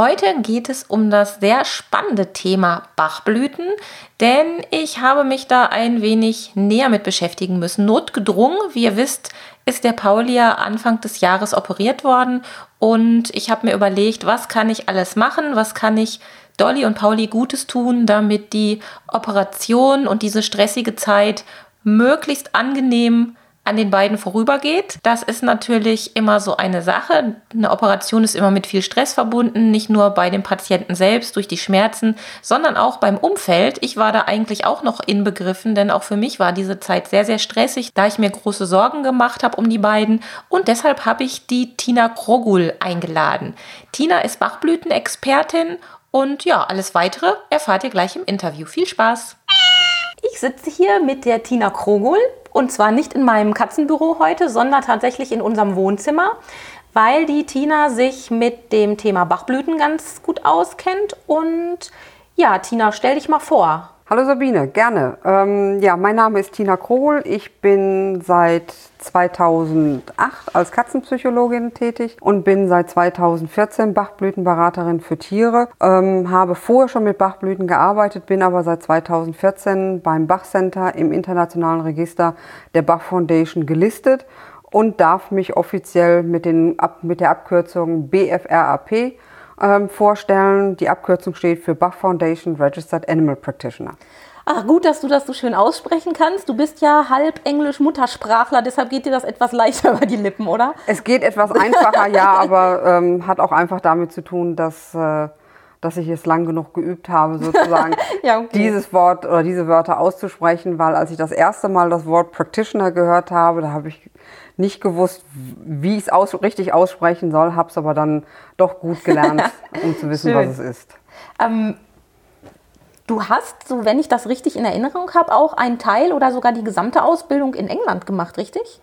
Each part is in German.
Heute geht es um das sehr spannende Thema Bachblüten, denn ich habe mich da ein wenig näher mit beschäftigen müssen. Notgedrungen, wie ihr wisst, ist der Paulia Anfang des Jahres operiert worden und ich habe mir überlegt, was kann ich alles machen, was kann ich Dolly und Pauli Gutes tun, damit die Operation und diese stressige Zeit möglichst angenehm an den beiden vorübergeht. Das ist natürlich immer so eine Sache. Eine Operation ist immer mit viel Stress verbunden, nicht nur bei dem Patienten selbst durch die Schmerzen, sondern auch beim Umfeld. Ich war da eigentlich auch noch inbegriffen, denn auch für mich war diese Zeit sehr, sehr stressig, da ich mir große Sorgen gemacht habe um die beiden. Und deshalb habe ich die Tina Krogul eingeladen. Tina ist Bachblütenexpertin und ja, alles weitere erfahrt ihr gleich im Interview. Viel Spaß! Ich sitze hier mit der Tina Krogul und zwar nicht in meinem Katzenbüro heute, sondern tatsächlich in unserem Wohnzimmer, weil die Tina sich mit dem Thema Bachblüten ganz gut auskennt. Und ja, Tina, stell dich mal vor. Hallo Sabine, gerne. Ähm, ja, mein Name ist Tina Krohl. Ich bin seit 2008 als Katzenpsychologin tätig und bin seit 2014 Bachblütenberaterin für Tiere. Ähm, habe vorher schon mit Bachblüten gearbeitet, bin aber seit 2014 beim Bach Center im internationalen Register der Bach Foundation gelistet und darf mich offiziell mit, den, mit der Abkürzung BFRAP ähm, vorstellen. Die Abkürzung steht für Bach Foundation Registered Animal Practitioner. Ach, gut, dass du das so schön aussprechen kannst. Du bist ja halb Englisch-Muttersprachler, deshalb geht dir das etwas leichter über die Lippen, oder? Es geht etwas einfacher, ja, aber ähm, hat auch einfach damit zu tun, dass, äh, dass ich es lang genug geübt habe, sozusagen ja, okay. dieses Wort oder diese Wörter auszusprechen, weil als ich das erste Mal das Wort Practitioner gehört habe, da habe ich nicht gewusst, wie ich es aus, richtig aussprechen soll, habe es aber dann doch gut gelernt, um zu wissen, was es ist. Ähm, du hast, so wenn ich das richtig in Erinnerung habe, auch einen Teil oder sogar die gesamte Ausbildung in England gemacht, richtig?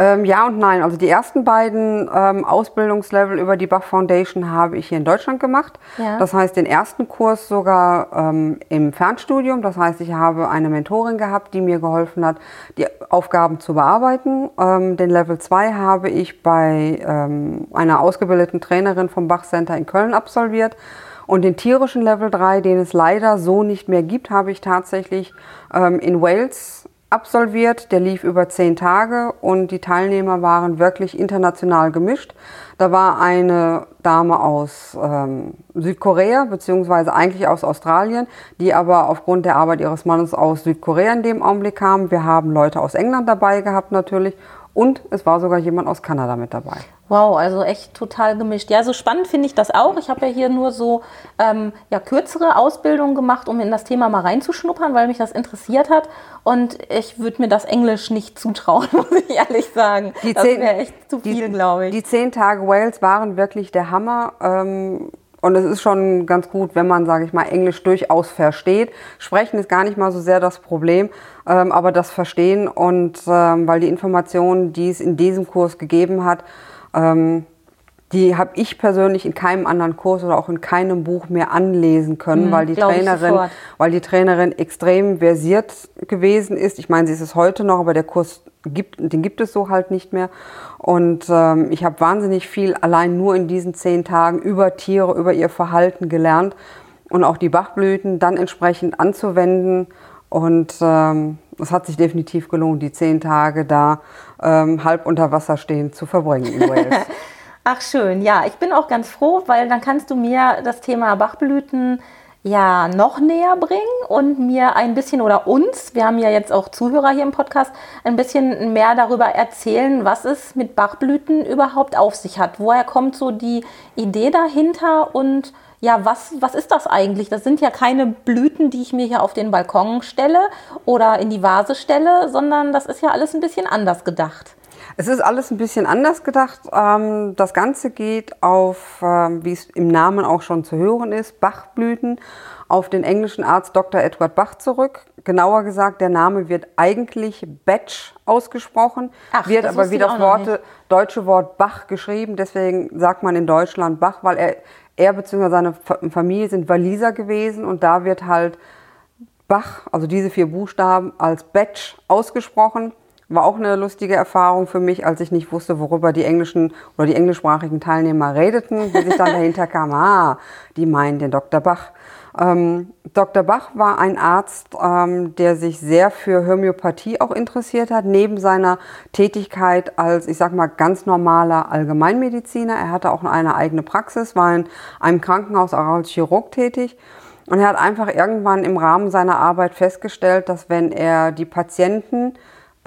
Ähm, ja und nein. Also die ersten beiden ähm, Ausbildungslevel über die Bach Foundation habe ich hier in Deutschland gemacht. Ja. Das heißt, den ersten Kurs sogar ähm, im Fernstudium. Das heißt, ich habe eine Mentorin gehabt, die mir geholfen hat, die Aufgaben zu bearbeiten. Ähm, den Level 2 habe ich bei ähm, einer ausgebildeten Trainerin vom Bach Center in Köln absolviert. Und den tierischen Level 3, den es leider so nicht mehr gibt, habe ich tatsächlich ähm, in Wales absolviert. Der lief über zehn Tage und die Teilnehmer waren wirklich international gemischt. Da war eine Dame aus ähm, Südkorea, beziehungsweise eigentlich aus Australien, die aber aufgrund der Arbeit ihres Mannes aus Südkorea in dem Augenblick kam. Wir haben Leute aus England dabei gehabt natürlich und es war sogar jemand aus Kanada mit dabei. Wow, also echt total gemischt. Ja, so spannend finde ich das auch. Ich habe ja hier nur so ähm, ja, kürzere Ausbildungen gemacht, um in das Thema mal reinzuschnuppern, weil mich das interessiert hat. Und ich würde mir das Englisch nicht zutrauen, muss ich ehrlich sagen. Die das wäre echt zu viel, glaube ich. Die zehn Tage Wales waren wirklich der Hammer. Ähm, und es ist schon ganz gut, wenn man, sage ich mal, Englisch durchaus versteht. Sprechen ist gar nicht mal so sehr das Problem, ähm, aber das Verstehen und ähm, weil die Informationen, die es in diesem Kurs gegeben hat, ähm, die habe ich persönlich in keinem anderen Kurs oder auch in keinem Buch mehr anlesen können, mhm, weil, die Trainerin, weil die Trainerin extrem versiert gewesen ist. Ich meine, sie ist es heute noch, aber der Kurs gibt, den gibt es so halt nicht mehr. Und ähm, ich habe wahnsinnig viel allein nur in diesen zehn Tagen über Tiere, über ihr Verhalten gelernt und auch die Bachblüten dann entsprechend anzuwenden. Und ähm, es hat sich definitiv gelohnt, die zehn Tage da ähm, halb unter Wasser stehend zu verbringen in Wales. Ach schön, ja, ich bin auch ganz froh, weil dann kannst du mir das Thema Bachblüten ja noch näher bringen und mir ein bisschen oder uns, wir haben ja jetzt auch Zuhörer hier im Podcast, ein bisschen mehr darüber erzählen, was es mit Bachblüten überhaupt auf sich hat. Woher kommt so die Idee dahinter und ja, was, was ist das eigentlich? Das sind ja keine Blüten, die ich mir hier auf den Balkon stelle oder in die Vase stelle, sondern das ist ja alles ein bisschen anders gedacht. Es ist alles ein bisschen anders gedacht. Ähm, das Ganze geht auf, ähm, wie es im Namen auch schon zu hören ist, Bachblüten, auf den englischen Arzt Dr. Edward Bach zurück. Genauer gesagt, der Name wird eigentlich Batch ausgesprochen, Ach, wird aber wie das Worte, deutsche Wort Bach geschrieben. Deswegen sagt man in Deutschland Bach, weil er, er bzw. seine Familie sind Waliser gewesen und da wird halt Bach, also diese vier Buchstaben, als Batch ausgesprochen. War auch eine lustige Erfahrung für mich, als ich nicht wusste, worüber die englischen oder die englischsprachigen Teilnehmer redeten, bis ich dann dahinter kam, ah, die meinen den Dr. Bach. Ähm, Dr. Bach war ein Arzt, ähm, der sich sehr für Homöopathie auch interessiert hat, neben seiner Tätigkeit als, ich sag mal, ganz normaler Allgemeinmediziner. Er hatte auch eine eigene Praxis, war in einem Krankenhaus auch als Chirurg tätig. Und er hat einfach irgendwann im Rahmen seiner Arbeit festgestellt, dass wenn er die Patienten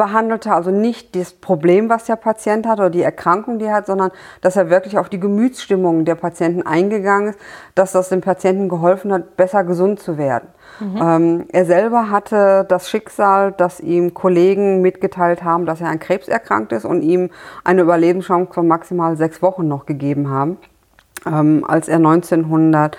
behandelte, also nicht das Problem, was der Patient hat oder die Erkrankung, die er hat, sondern dass er wirklich auf die Gemütsstimmung der Patienten eingegangen ist, dass das dem Patienten geholfen hat, besser gesund zu werden. Mhm. Ähm, er selber hatte das Schicksal, dass ihm Kollegen mitgeteilt haben, dass er an Krebs erkrankt ist und ihm eine Überlebenschance von maximal sechs Wochen noch gegeben haben. Ähm, als er 1900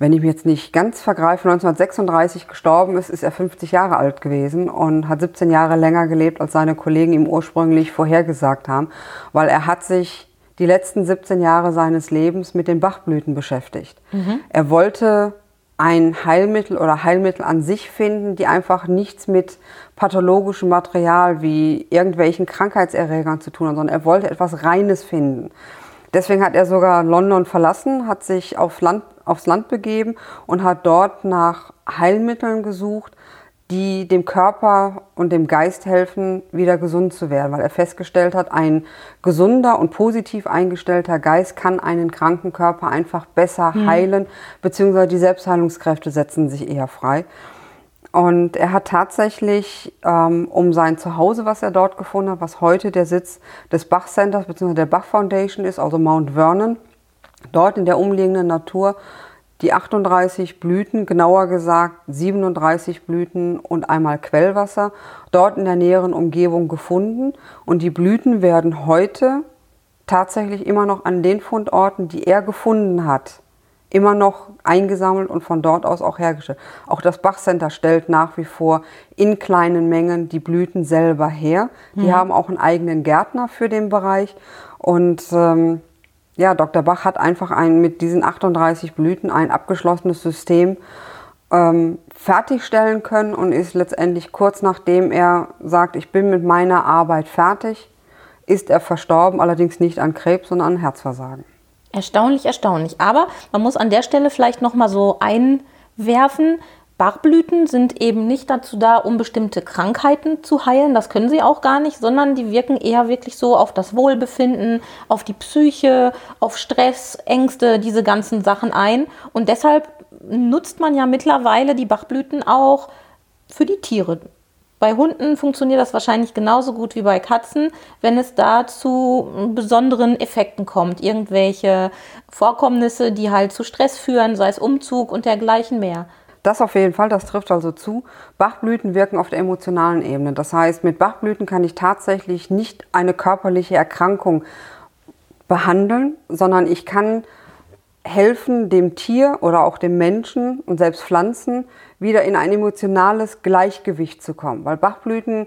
wenn ich mich jetzt nicht ganz vergreife, 1936 gestorben ist, ist er 50 Jahre alt gewesen und hat 17 Jahre länger gelebt, als seine Kollegen ihm ursprünglich vorhergesagt haben, weil er hat sich die letzten 17 Jahre seines Lebens mit den Bachblüten beschäftigt. Mhm. Er wollte ein Heilmittel oder Heilmittel an sich finden, die einfach nichts mit pathologischem Material wie irgendwelchen Krankheitserregern zu tun haben, sondern er wollte etwas Reines finden. Deswegen hat er sogar London verlassen, hat sich auf Land, aufs Land begeben und hat dort nach Heilmitteln gesucht, die dem Körper und dem Geist helfen, wieder gesund zu werden, weil er festgestellt hat, ein gesunder und positiv eingestellter Geist kann einen kranken Körper einfach besser hm. heilen, beziehungsweise die Selbstheilungskräfte setzen sich eher frei. Und er hat tatsächlich ähm, um sein Zuhause, was er dort gefunden hat, was heute der Sitz des Bach Centers bzw. der Bach Foundation ist, also Mount Vernon, dort in der umliegenden Natur die 38 Blüten, genauer gesagt 37 Blüten und einmal Quellwasser, dort in der näheren Umgebung gefunden. Und die Blüten werden heute tatsächlich immer noch an den Fundorten, die er gefunden hat, immer noch eingesammelt und von dort aus auch hergestellt. Auch das Bachcenter stellt nach wie vor in kleinen Mengen die Blüten selber her. Die mhm. haben auch einen eigenen Gärtner für den Bereich. Und ähm, ja, Dr. Bach hat einfach ein, mit diesen 38 Blüten ein abgeschlossenes System ähm, fertigstellen können und ist letztendlich kurz nachdem er sagt, ich bin mit meiner Arbeit fertig, ist er verstorben, allerdings nicht an Krebs, sondern an Herzversagen. Erstaunlich, erstaunlich. Aber man muss an der Stelle vielleicht noch mal so einwerfen. Bachblüten sind eben nicht dazu da, um bestimmte Krankheiten zu heilen, das können sie auch gar nicht, sondern die wirken eher wirklich so auf das Wohlbefinden, auf die Psyche, auf Stress, Ängste, diese ganzen Sachen ein. Und deshalb nutzt man ja mittlerweile die Bachblüten auch für die Tiere. Bei Hunden funktioniert das wahrscheinlich genauso gut wie bei Katzen, wenn es da zu besonderen Effekten kommt. Irgendwelche Vorkommnisse, die halt zu Stress führen, sei es Umzug und dergleichen mehr. Das auf jeden Fall, das trifft also zu. Bachblüten wirken auf der emotionalen Ebene. Das heißt, mit Bachblüten kann ich tatsächlich nicht eine körperliche Erkrankung behandeln, sondern ich kann helfen, dem Tier oder auch dem Menschen und selbst Pflanzen wieder in ein emotionales Gleichgewicht zu kommen. Weil Bachblüten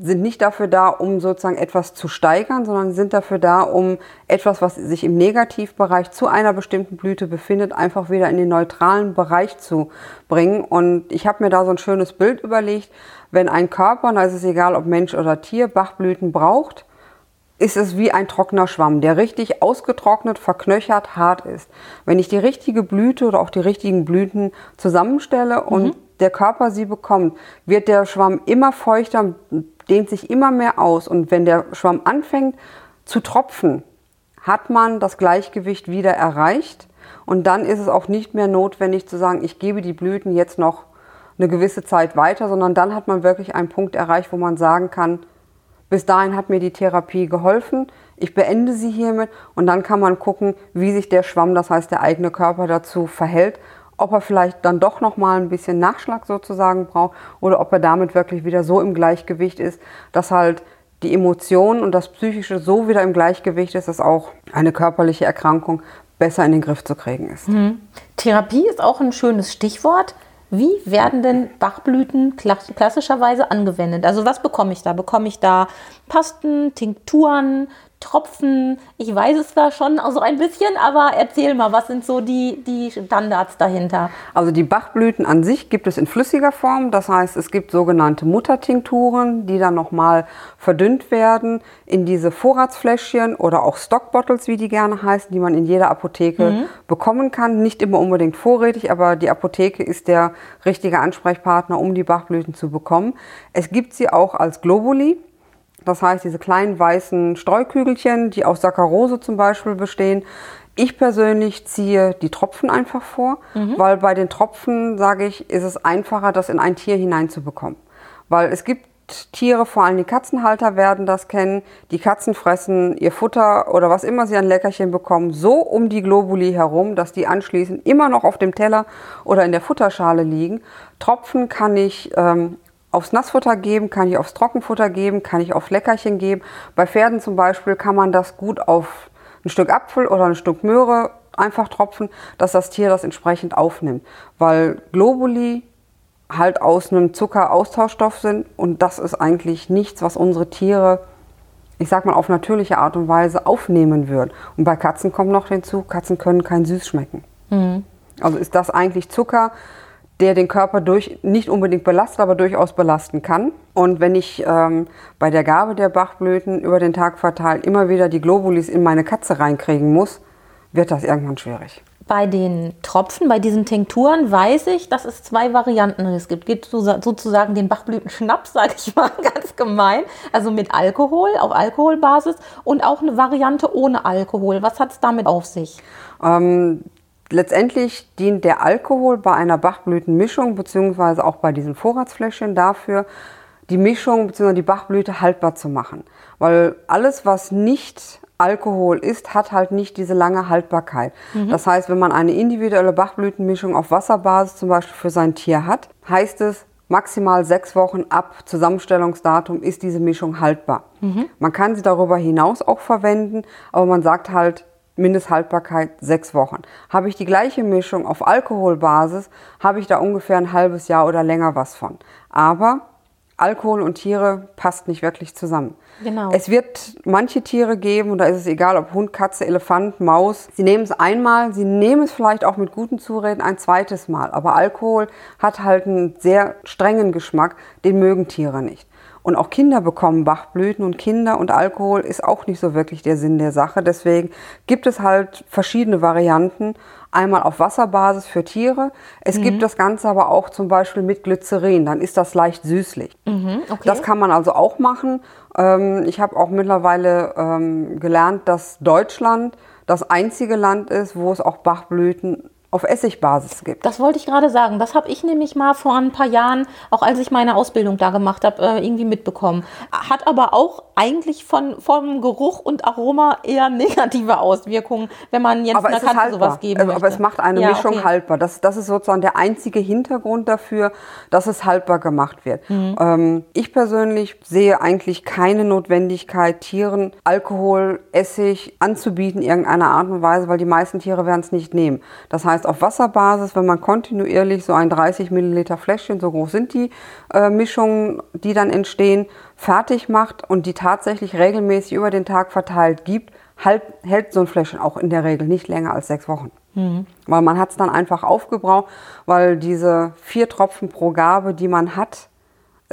sind nicht dafür da, um sozusagen etwas zu steigern, sondern sind dafür da, um etwas, was sich im Negativbereich zu einer bestimmten Blüte befindet, einfach wieder in den neutralen Bereich zu bringen. Und ich habe mir da so ein schönes Bild überlegt, wenn ein Körper, da ist es egal, ob Mensch oder Tier, Bachblüten braucht, ist es wie ein trockener Schwamm, der richtig ausgetrocknet, verknöchert, hart ist. Wenn ich die richtige Blüte oder auch die richtigen Blüten zusammenstelle und mhm. der Körper sie bekommt, wird der Schwamm immer feuchter, dehnt sich immer mehr aus. Und wenn der Schwamm anfängt zu tropfen, hat man das Gleichgewicht wieder erreicht. Und dann ist es auch nicht mehr notwendig zu sagen, ich gebe die Blüten jetzt noch eine gewisse Zeit weiter, sondern dann hat man wirklich einen Punkt erreicht, wo man sagen kann, bis dahin hat mir die Therapie geholfen. Ich beende sie hiermit und dann kann man gucken, wie sich der Schwamm, das heißt der eigene Körper dazu verhält, ob er vielleicht dann doch noch mal ein bisschen Nachschlag sozusagen braucht oder ob er damit wirklich wieder so im Gleichgewicht ist, dass halt die Emotionen und das Psychische so wieder im Gleichgewicht ist, dass auch eine körperliche Erkrankung besser in den Griff zu kriegen ist. Mhm. Therapie ist auch ein schönes Stichwort. Wie werden denn Bachblüten klassischerweise angewendet? Also was bekomme ich da? Bekomme ich da Pasten, Tinkturen, Tropfen? Ich weiß es zwar schon so ein bisschen, aber erzähl mal, was sind so die, die Standards dahinter? Also die Bachblüten an sich gibt es in flüssiger Form. Das heißt, es gibt sogenannte Muttertinkturen, die dann nochmal verdünnt werden in diese Vorratsfläschchen oder auch Stockbottles, wie die gerne heißen, die man in jeder Apotheke mhm. bekommen kann. Nicht immer unbedingt vorrätig, aber die Apotheke ist der richtige Ansprechpartner, um die Bachblüten zu bekommen. Es gibt sie auch als Globuli. Das heißt, diese kleinen weißen Streukügelchen, die aus Saccharose zum Beispiel bestehen. Ich persönlich ziehe die Tropfen einfach vor, mhm. weil bei den Tropfen, sage ich, ist es einfacher, das in ein Tier hineinzubekommen. Weil es gibt Tiere, vor allem die Katzenhalter werden das kennen. Die Katzen fressen ihr Futter oder was immer sie an Leckerchen bekommen, so um die Globuli herum, dass die anschließend immer noch auf dem Teller oder in der Futterschale liegen. Tropfen kann ich ähm, aufs Nassfutter geben, kann ich aufs Trockenfutter geben, kann ich auf Leckerchen geben. Bei Pferden zum Beispiel kann man das gut auf ein Stück Apfel oder ein Stück Möhre einfach tropfen, dass das Tier das entsprechend aufnimmt. Weil Globuli halt aus einem Zuckeraustauschstoff sind und das ist eigentlich nichts, was unsere Tiere, ich sag mal, auf natürliche Art und Weise aufnehmen würden. Und bei Katzen kommt noch hinzu, Katzen können kein Süß schmecken. Mhm. Also ist das eigentlich Zucker, der den Körper durch, nicht unbedingt belastet, aber durchaus belasten kann. Und wenn ich ähm, bei der Gabe der Bachblüten über den Tag verteilt immer wieder die Globulis in meine Katze reinkriegen muss, wird das irgendwann schwierig. Bei den Tropfen, bei diesen Tinkturen weiß ich, dass es zwei Varianten es gibt. Es gibt sozusagen den Bachblütenschnaps, sage ich mal ganz gemein, also mit Alkohol, auf Alkoholbasis und auch eine Variante ohne Alkohol. Was hat es damit auf sich? Ähm, Letztendlich dient der Alkohol bei einer Bachblütenmischung bzw. auch bei diesen Vorratsfläschchen dafür, die Mischung bzw. die Bachblüte haltbar zu machen. Weil alles, was nicht Alkohol ist, hat halt nicht diese lange Haltbarkeit. Mhm. Das heißt, wenn man eine individuelle Bachblütenmischung auf Wasserbasis zum Beispiel für sein Tier hat, heißt es, maximal sechs Wochen ab Zusammenstellungsdatum ist diese Mischung haltbar. Mhm. Man kann sie darüber hinaus auch verwenden, aber man sagt halt, Mindesthaltbarkeit sechs Wochen. Habe ich die gleiche Mischung auf Alkoholbasis, habe ich da ungefähr ein halbes Jahr oder länger was von. Aber Alkohol und Tiere passt nicht wirklich zusammen. Genau. Es wird manche Tiere geben, und da ist es egal, ob Hund, Katze, Elefant, Maus. Sie nehmen es einmal, sie nehmen es vielleicht auch mit guten Zureden ein zweites Mal. Aber Alkohol hat halt einen sehr strengen Geschmack, den mögen Tiere nicht. Und auch Kinder bekommen Bachblüten und Kinder und Alkohol ist auch nicht so wirklich der Sinn der Sache. Deswegen gibt es halt verschiedene Varianten. Einmal auf Wasserbasis für Tiere. Es mhm. gibt das Ganze aber auch zum Beispiel mit Glycerin. Dann ist das leicht süßlich. Mhm, okay. Das kann man also auch machen. Ähm, ich habe auch mittlerweile ähm, gelernt, dass Deutschland das einzige Land ist, wo es auch Bachblüten auf Essigbasis gibt. Das wollte ich gerade sagen. Das habe ich nämlich mal vor ein paar Jahren, auch als ich meine Ausbildung da gemacht habe, äh, irgendwie mitbekommen. Hat aber auch eigentlich von, vom Geruch und Aroma eher negative Auswirkungen, wenn man jetzt aber einer Katze haltbar. sowas geben möchte. Aber es macht eine ja, Mischung okay. haltbar. Das, das ist sozusagen der einzige Hintergrund dafür, dass es haltbar gemacht wird. Mhm. Ähm, ich persönlich sehe eigentlich keine Notwendigkeit, Tieren Alkohol, Essig anzubieten, in irgendeiner Art und Weise, weil die meisten Tiere werden es nicht nehmen. Das heißt, heißt auf Wasserbasis, wenn man kontinuierlich so ein 30 Milliliter Fläschchen, so groß sind die äh, Mischungen, die dann entstehen, fertig macht und die tatsächlich regelmäßig über den Tag verteilt gibt, halt, hält so ein Fläschchen auch in der Regel nicht länger als sechs Wochen. Mhm. Weil man hat es dann einfach aufgebraucht, weil diese vier Tropfen pro Gabe, die man hat,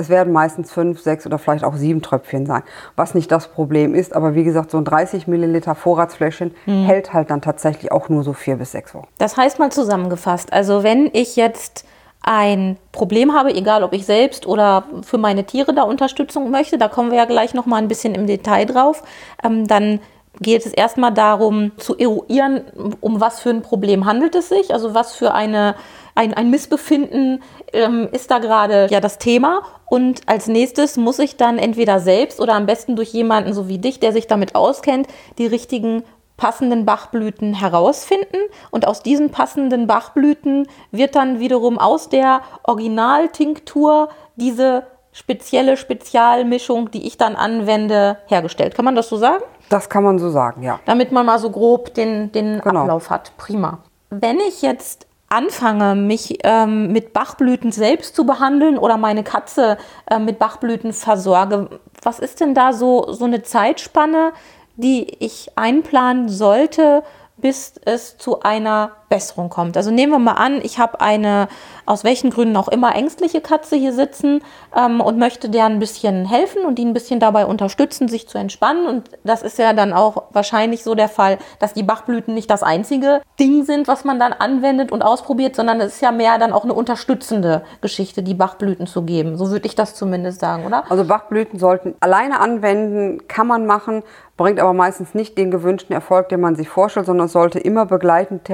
es werden meistens fünf, sechs oder vielleicht auch sieben Tröpfchen sein, was nicht das Problem ist. Aber wie gesagt, so ein 30 Milliliter Vorratsfläschchen mhm. hält halt dann tatsächlich auch nur so vier bis sechs Wochen. Das heißt mal zusammengefasst, also wenn ich jetzt ein Problem habe, egal ob ich selbst oder für meine Tiere da Unterstützung möchte, da kommen wir ja gleich noch mal ein bisschen im Detail drauf, ähm, dann geht es erstmal darum zu eruieren, um was für ein Problem handelt es sich, also was für eine, ein, ein Missbefinden ähm, ist da gerade ja das Thema. Und als nächstes muss ich dann entweder selbst oder am besten durch jemanden so wie dich, der sich damit auskennt, die richtigen passenden Bachblüten herausfinden und aus diesen passenden Bachblüten wird dann wiederum aus der Originaltinktur diese spezielle Spezialmischung, die ich dann anwende, hergestellt. Kann man das so sagen? Das kann man so sagen, ja. Damit man mal so grob den, den genau. Ablauf hat. Prima. Wenn ich jetzt anfange, mich ähm, mit Bachblüten selbst zu behandeln oder meine Katze äh, mit Bachblüten versorge, was ist denn da so, so eine Zeitspanne, die ich einplanen sollte, bis es zu einer Besserung kommt. Also nehmen wir mal an, ich habe eine, aus welchen Gründen auch immer, ängstliche Katze hier sitzen ähm, und möchte der ein bisschen helfen und die ein bisschen dabei unterstützen, sich zu entspannen. Und das ist ja dann auch wahrscheinlich so der Fall, dass die Bachblüten nicht das einzige Ding sind, was man dann anwendet und ausprobiert, sondern es ist ja mehr dann auch eine unterstützende Geschichte, die Bachblüten zu geben. So würde ich das zumindest sagen, oder? Also Bachblüten sollten alleine anwenden, kann man machen, bringt aber meistens nicht den gewünschten Erfolg, den man sich vorstellt, sondern sollte immer begleitend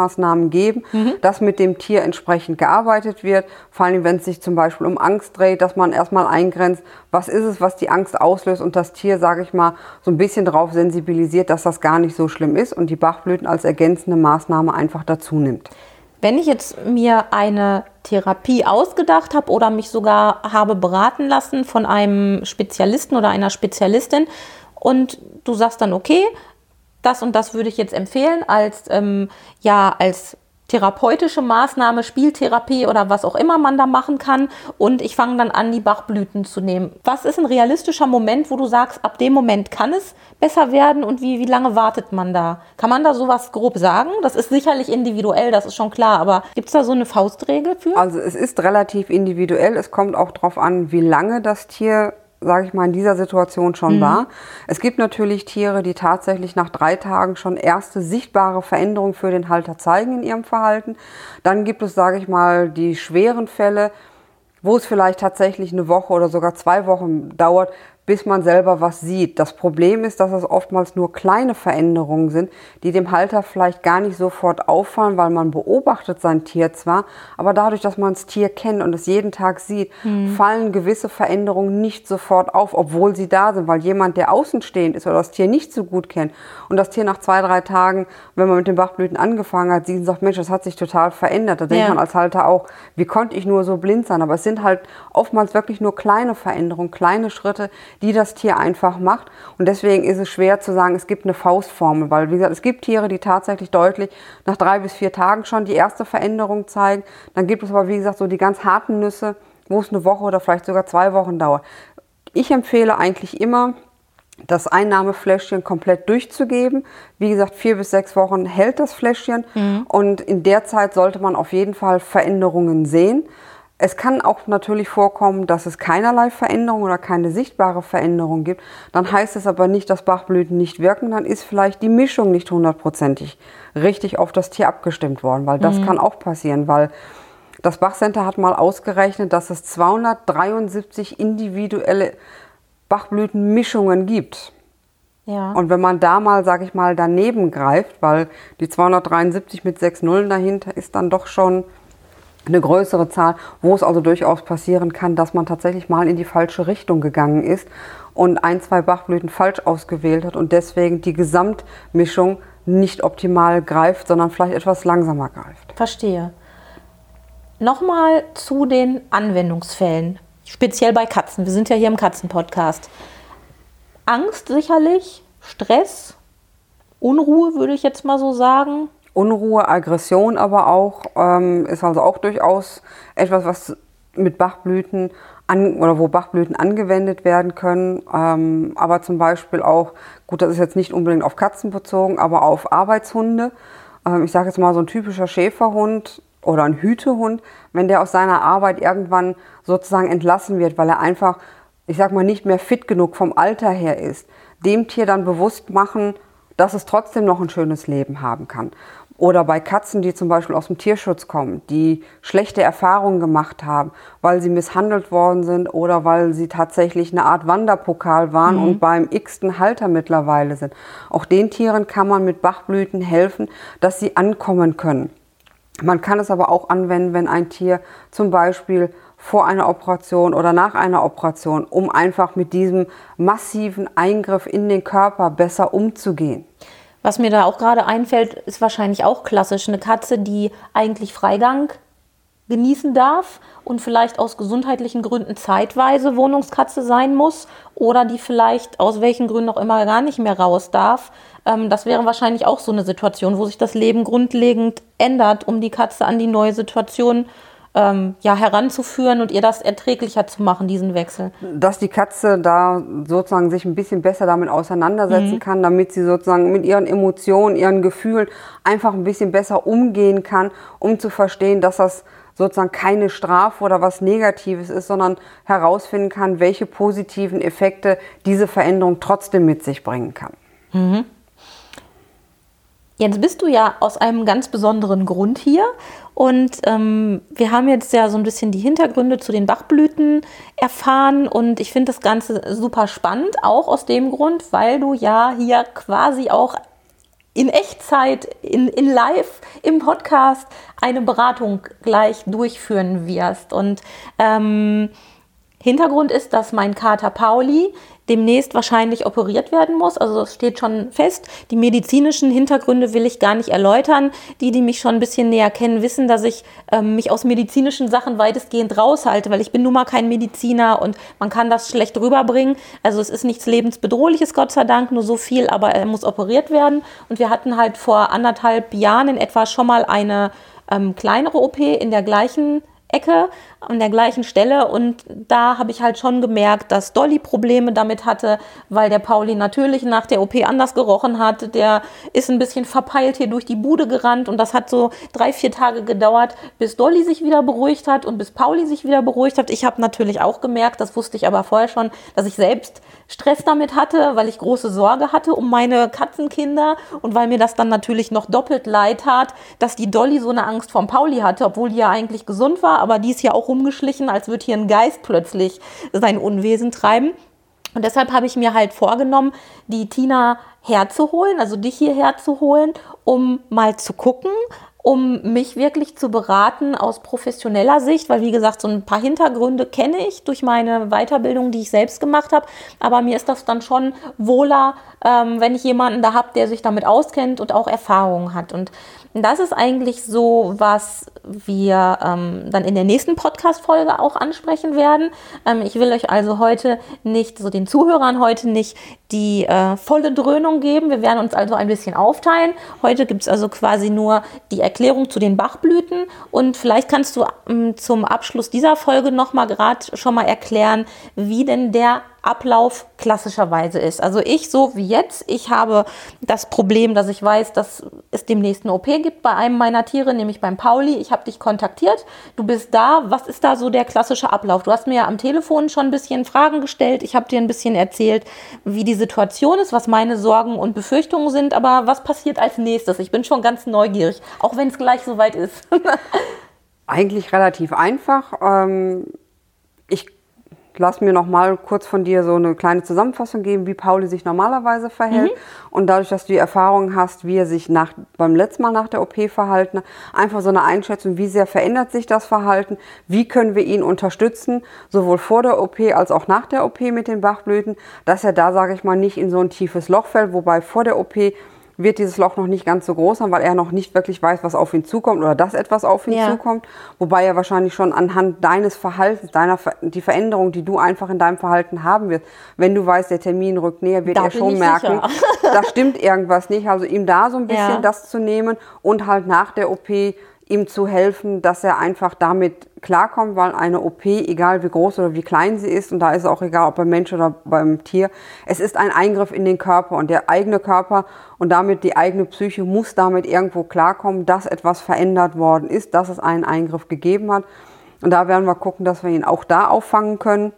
Therapiemaßnahmen geben, mhm. dass mit dem Tier entsprechend gearbeitet wird. Vor allem, wenn es sich zum Beispiel um Angst dreht, dass man erstmal eingrenzt, was ist es, was die Angst auslöst und das Tier, sage ich mal, so ein bisschen darauf sensibilisiert, dass das gar nicht so schlimm ist und die Bachblüten als ergänzende Maßnahme einfach dazu nimmt. Wenn ich jetzt mir eine Therapie ausgedacht habe oder mich sogar habe beraten lassen von einem Spezialisten oder einer Spezialistin, und du sagst dann, okay, das und das würde ich jetzt empfehlen als, ähm, ja, als therapeutische Maßnahme, Spieltherapie oder was auch immer man da machen kann. Und ich fange dann an, die Bachblüten zu nehmen. Was ist ein realistischer Moment, wo du sagst, ab dem Moment kann es besser werden und wie, wie lange wartet man da? Kann man da sowas grob sagen? Das ist sicherlich individuell, das ist schon klar, aber gibt es da so eine Faustregel für? Also es ist relativ individuell. Es kommt auch darauf an, wie lange das Tier sage ich mal, in dieser Situation schon mhm. war. Es gibt natürlich Tiere, die tatsächlich nach drei Tagen schon erste sichtbare Veränderungen für den Halter zeigen in ihrem Verhalten. Dann gibt es, sage ich mal, die schweren Fälle, wo es vielleicht tatsächlich eine Woche oder sogar zwei Wochen dauert, bis man selber was sieht. Das Problem ist, dass es oftmals nur kleine Veränderungen sind, die dem Halter vielleicht gar nicht sofort auffallen, weil man beobachtet sein Tier zwar, aber dadurch, dass man das Tier kennt und es jeden Tag sieht, mhm. fallen gewisse Veränderungen nicht sofort auf, obwohl sie da sind, weil jemand, der außenstehend ist oder das Tier nicht so gut kennt und das Tier nach zwei, drei Tagen, wenn man mit den Bachblüten angefangen hat, sieht und sagt, Mensch, das hat sich total verändert. Da denkt man als Halter auch, wie konnte ich nur so blind sein? Aber es sind halt oftmals wirklich nur kleine Veränderungen, kleine Schritte, die das Tier einfach macht. Und deswegen ist es schwer zu sagen, es gibt eine Faustformel, weil wie gesagt, es gibt Tiere, die tatsächlich deutlich nach drei bis vier Tagen schon die erste Veränderung zeigen. Dann gibt es aber, wie gesagt, so die ganz harten Nüsse, wo es eine Woche oder vielleicht sogar zwei Wochen dauert. Ich empfehle eigentlich immer, das Einnahmefläschchen komplett durchzugeben. Wie gesagt, vier bis sechs Wochen hält das Fläschchen mhm. und in der Zeit sollte man auf jeden Fall Veränderungen sehen. Es kann auch natürlich vorkommen, dass es keinerlei Veränderung oder keine sichtbare Veränderung gibt. Dann heißt es aber nicht, dass Bachblüten nicht wirken. Dann ist vielleicht die Mischung nicht hundertprozentig richtig auf das Tier abgestimmt worden, weil das mhm. kann auch passieren, weil das Bachcenter hat mal ausgerechnet, dass es 273 individuelle Bachblütenmischungen gibt. Ja. Und wenn man da mal, sag ich mal, daneben greift, weil die 273 mit 6 Nullen dahinter ist dann doch schon eine größere Zahl, wo es also durchaus passieren kann, dass man tatsächlich mal in die falsche Richtung gegangen ist und ein, zwei Bachblüten falsch ausgewählt hat und deswegen die Gesamtmischung nicht optimal greift, sondern vielleicht etwas langsamer greift. Verstehe. Nochmal zu den Anwendungsfällen, speziell bei Katzen. Wir sind ja hier im Katzenpodcast. Angst sicherlich, Stress, Unruhe würde ich jetzt mal so sagen. Unruhe, Aggression aber auch, ähm, ist also auch durchaus etwas, was mit Bachblüten an, oder wo Bachblüten angewendet werden können. Ähm, aber zum Beispiel auch, gut, das ist jetzt nicht unbedingt auf Katzen bezogen, aber auf Arbeitshunde. Ähm, ich sage jetzt mal so ein typischer Schäferhund oder ein Hütehund, wenn der aus seiner Arbeit irgendwann sozusagen entlassen wird, weil er einfach, ich sag mal, nicht mehr fit genug vom Alter her ist, dem Tier dann bewusst machen, dass es trotzdem noch ein schönes Leben haben kann. Oder bei Katzen, die zum Beispiel aus dem Tierschutz kommen, die schlechte Erfahrungen gemacht haben, weil sie misshandelt worden sind oder weil sie tatsächlich eine Art Wanderpokal waren mhm. und beim x-ten Halter mittlerweile sind. Auch den Tieren kann man mit Bachblüten helfen, dass sie ankommen können. Man kann es aber auch anwenden, wenn ein Tier zum Beispiel vor einer Operation oder nach einer Operation, um einfach mit diesem massiven Eingriff in den Körper besser umzugehen. Was mir da auch gerade einfällt, ist wahrscheinlich auch klassisch. Eine Katze, die eigentlich Freigang genießen darf und vielleicht aus gesundheitlichen Gründen zeitweise Wohnungskatze sein muss oder die vielleicht aus welchen Gründen auch immer gar nicht mehr raus darf. Ähm, das wäre wahrscheinlich auch so eine Situation, wo sich das Leben grundlegend ändert, um die Katze an die neue Situation ähm, ja, heranzuführen und ihr das erträglicher zu machen, diesen Wechsel. Dass die Katze da sozusagen sich ein bisschen besser damit auseinandersetzen mhm. kann, damit sie sozusagen mit ihren Emotionen, ihren Gefühlen einfach ein bisschen besser umgehen kann, um zu verstehen, dass das sozusagen keine Strafe oder was Negatives ist, sondern herausfinden kann, welche positiven Effekte diese Veränderung trotzdem mit sich bringen kann. Mhm. Jetzt bist du ja aus einem ganz besonderen Grund hier und ähm, wir haben jetzt ja so ein bisschen die Hintergründe zu den Bachblüten erfahren und ich finde das Ganze super spannend, auch aus dem Grund, weil du ja hier quasi auch in Echtzeit, in, in live im Podcast eine Beratung gleich durchführen wirst. Und ähm, Hintergrund ist, dass mein Kater Pauli demnächst wahrscheinlich operiert werden muss. Also es steht schon fest. Die medizinischen Hintergründe will ich gar nicht erläutern. Die, die mich schon ein bisschen näher kennen, wissen, dass ich ähm, mich aus medizinischen Sachen weitestgehend raushalte, weil ich bin nun mal kein Mediziner und man kann das schlecht rüberbringen. Also es ist nichts lebensbedrohliches, Gott sei Dank, nur so viel, aber er muss operiert werden. Und wir hatten halt vor anderthalb Jahren in etwa schon mal eine ähm, kleinere OP in der gleichen Ecke an der gleichen Stelle und da habe ich halt schon gemerkt, dass Dolly Probleme damit hatte, weil der Pauli natürlich nach der OP anders gerochen hat. Der ist ein bisschen verpeilt hier durch die Bude gerannt und das hat so drei, vier Tage gedauert, bis Dolly sich wieder beruhigt hat und bis Pauli sich wieder beruhigt hat. Ich habe natürlich auch gemerkt, das wusste ich aber vorher schon, dass ich selbst Stress damit hatte, weil ich große Sorge hatte um meine Katzenkinder und weil mir das dann natürlich noch doppelt leid tat, dass die Dolly so eine Angst vor Pauli hatte, obwohl die ja eigentlich gesund war, aber die ist ja auch rumgeschlichen, als würde hier ein Geist plötzlich sein Unwesen treiben. Und deshalb habe ich mir halt vorgenommen, die Tina herzuholen, also dich hierher zu holen, um mal zu gucken, um mich wirklich zu beraten aus professioneller Sicht, weil wie gesagt, so ein paar Hintergründe kenne ich durch meine Weiterbildung, die ich selbst gemacht habe. Aber mir ist das dann schon wohler, ähm, wenn ich jemanden da habe, der sich damit auskennt und auch Erfahrungen hat. Und das ist eigentlich so, was wir ähm, dann in der nächsten Podcast-Folge auch ansprechen werden. Ähm, ich will euch also heute nicht, so den Zuhörern heute nicht die äh, volle Dröhnung geben. Wir werden uns also ein bisschen aufteilen. Heute gibt es also quasi nur die Erklärung zu den Bachblüten und vielleicht kannst du ähm, zum Abschluss dieser Folge nochmal gerade schon mal erklären, wie denn der Ablauf klassischerweise ist. Also ich so wie jetzt, ich habe das Problem, dass ich weiß, dass es demnächst eine OP gibt bei einem meiner Tiere, nämlich beim Pauli. Ich habe dich kontaktiert, du bist da. Was ist da so der klassische Ablauf? Du hast mir ja am Telefon schon ein bisschen Fragen gestellt. Ich habe dir ein bisschen erzählt, wie die Situation ist, was meine Sorgen und Befürchtungen sind. Aber was passiert als nächstes? Ich bin schon ganz neugierig, auch wenn es gleich soweit ist. Eigentlich relativ einfach. Ähm, ich lass mir noch mal kurz von dir so eine kleine Zusammenfassung geben, wie Pauli sich normalerweise verhält. Mhm. Und dadurch, dass du die Erfahrung hast, wie er sich nach, beim letzten Mal nach der OP verhalten, einfach so eine Einschätzung, wie sehr verändert sich das Verhalten, wie können wir ihn unterstützen, sowohl vor der OP als auch nach der OP mit den Bachblüten, dass er da, sage ich mal, nicht in so ein tiefes Loch fällt, wobei vor der OP wird dieses Loch noch nicht ganz so groß sein, weil er noch nicht wirklich weiß, was auf ihn zukommt oder dass etwas auf ihn ja. zukommt. Wobei er wahrscheinlich schon anhand deines Verhaltens, deiner, die Veränderung, die du einfach in deinem Verhalten haben wirst, wenn du weißt, der Termin rückt näher, wird da er schon merken, da stimmt irgendwas nicht. Also ihm da so ein bisschen ja. das zu nehmen und halt nach der OP ihm zu helfen, dass er einfach damit klarkommt, weil eine OP, egal wie groß oder wie klein sie ist, und da ist es auch egal, ob beim Mensch oder beim Tier, es ist ein Eingriff in den Körper und der eigene Körper und damit die eigene Psyche muss damit irgendwo klarkommen, dass etwas verändert worden ist, dass es einen Eingriff gegeben hat. Und da werden wir gucken, dass wir ihn auch da auffangen können,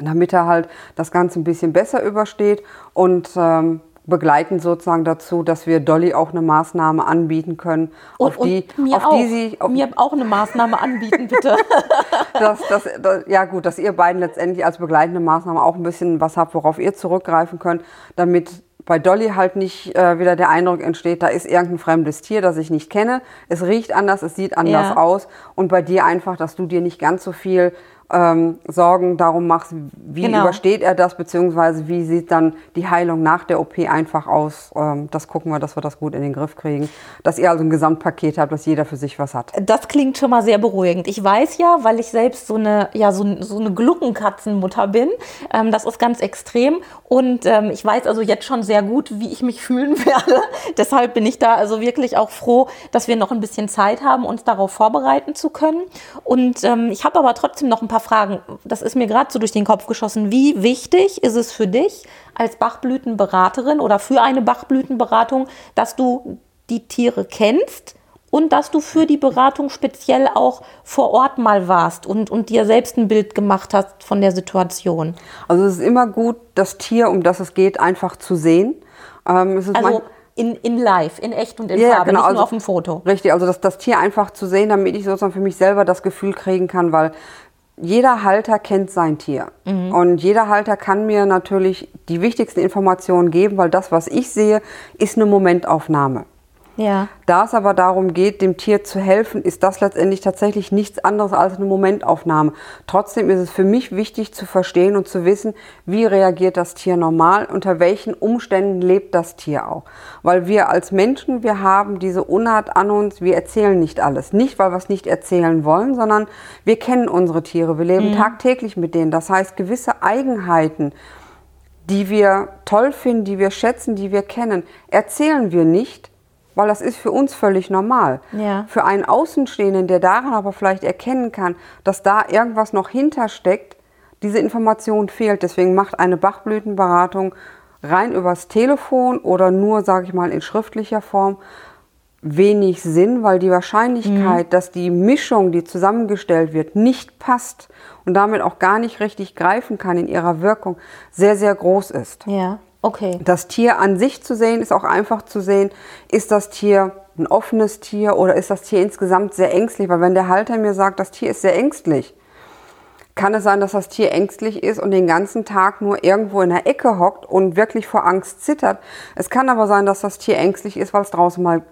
damit er halt das Ganze ein bisschen besser übersteht und ähm, begleiten sozusagen dazu, dass wir Dolly auch eine Maßnahme anbieten können, und, auf die, mir auf auch. die sie auf mir auch eine Maßnahme anbieten, bitte. das, das, das, ja gut, dass ihr beiden letztendlich als begleitende Maßnahme auch ein bisschen was habt, worauf ihr zurückgreifen könnt, damit bei Dolly halt nicht äh, wieder der Eindruck entsteht, da ist irgendein fremdes Tier, das ich nicht kenne. Es riecht anders, es sieht anders ja. aus. Und bei dir einfach, dass du dir nicht ganz so viel ähm, Sorgen darum machst, wie genau. übersteht er das, beziehungsweise wie sieht dann die Heilung nach der OP einfach aus. Ähm, das gucken wir, dass wir das gut in den Griff kriegen. Dass ihr also ein Gesamtpaket habt, dass jeder für sich was hat. Das klingt schon mal sehr beruhigend. Ich weiß ja, weil ich selbst so eine, ja, so, so eine Gluckenkatzenmutter bin, ähm, das ist ganz extrem. Und ähm, ich weiß also jetzt schon sehr gut, wie ich mich fühlen werde. Deshalb bin ich da also wirklich auch froh, dass wir noch ein bisschen Zeit haben, uns darauf vorbereiten zu können. Und ähm, ich habe aber trotzdem noch ein paar paar Fragen. Das ist mir gerade so durch den Kopf geschossen. Wie wichtig ist es für dich als Bachblütenberaterin oder für eine Bachblütenberatung, dass du die Tiere kennst und dass du für die Beratung speziell auch vor Ort mal warst und, und dir selbst ein Bild gemacht hast von der Situation? Also es ist immer gut, das Tier, um das es geht, einfach zu sehen. Ähm, also in, in live, in echt und in ja, Farbe, genau, nicht also, nur auf dem Foto. Richtig, also das, das Tier einfach zu sehen, damit ich sozusagen für mich selber das Gefühl kriegen kann, weil jeder Halter kennt sein Tier. Mhm. Und jeder Halter kann mir natürlich die wichtigsten Informationen geben, weil das, was ich sehe, ist eine Momentaufnahme. Ja. Da es aber darum geht, dem Tier zu helfen, ist das letztendlich tatsächlich nichts anderes als eine Momentaufnahme. Trotzdem ist es für mich wichtig zu verstehen und zu wissen, wie reagiert das Tier normal, unter welchen Umständen lebt das Tier auch. Weil wir als Menschen, wir haben diese Unart an uns, wir erzählen nicht alles. Nicht, weil wir es nicht erzählen wollen, sondern wir kennen unsere Tiere, wir leben mhm. tagtäglich mit denen. Das heißt, gewisse Eigenheiten, die wir toll finden, die wir schätzen, die wir kennen, erzählen wir nicht, weil das ist für uns völlig normal. Ja. Für einen Außenstehenden, der daran aber vielleicht erkennen kann, dass da irgendwas noch hintersteckt, diese Information fehlt. Deswegen macht eine Bachblütenberatung rein übers Telefon oder nur, sage ich mal, in schriftlicher Form wenig Sinn, weil die Wahrscheinlichkeit, mhm. dass die Mischung, die zusammengestellt wird, nicht passt und damit auch gar nicht richtig greifen kann in ihrer Wirkung, sehr, sehr groß ist. Ja. Okay. Das Tier an sich zu sehen, ist auch einfach zu sehen, ist das Tier ein offenes Tier oder ist das Tier insgesamt sehr ängstlich? Weil wenn der Halter mir sagt, das Tier ist sehr ängstlich, kann es sein, dass das Tier ängstlich ist und den ganzen Tag nur irgendwo in der Ecke hockt und wirklich vor Angst zittert. Es kann aber sein, dass das Tier ängstlich ist, weil es draußen mal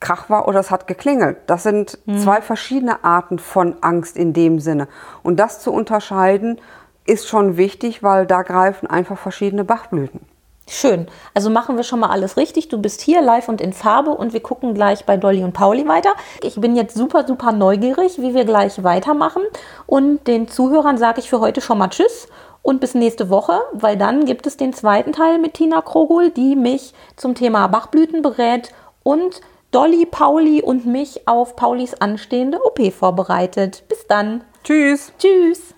Krach war oder es hat geklingelt. Das sind mhm. zwei verschiedene Arten von Angst in dem Sinne. Und das zu unterscheiden ist schon wichtig, weil da greifen einfach verschiedene Bachblüten. Schön. Also machen wir schon mal alles richtig. Du bist hier live und in Farbe und wir gucken gleich bei Dolly und Pauli weiter. Ich bin jetzt super, super neugierig, wie wir gleich weitermachen. Und den Zuhörern sage ich für heute schon mal Tschüss und bis nächste Woche, weil dann gibt es den zweiten Teil mit Tina Krogul, die mich zum Thema Bachblüten berät und Dolly, Pauli und mich auf Paulis anstehende OP vorbereitet. Bis dann. Tschüss. Tschüss.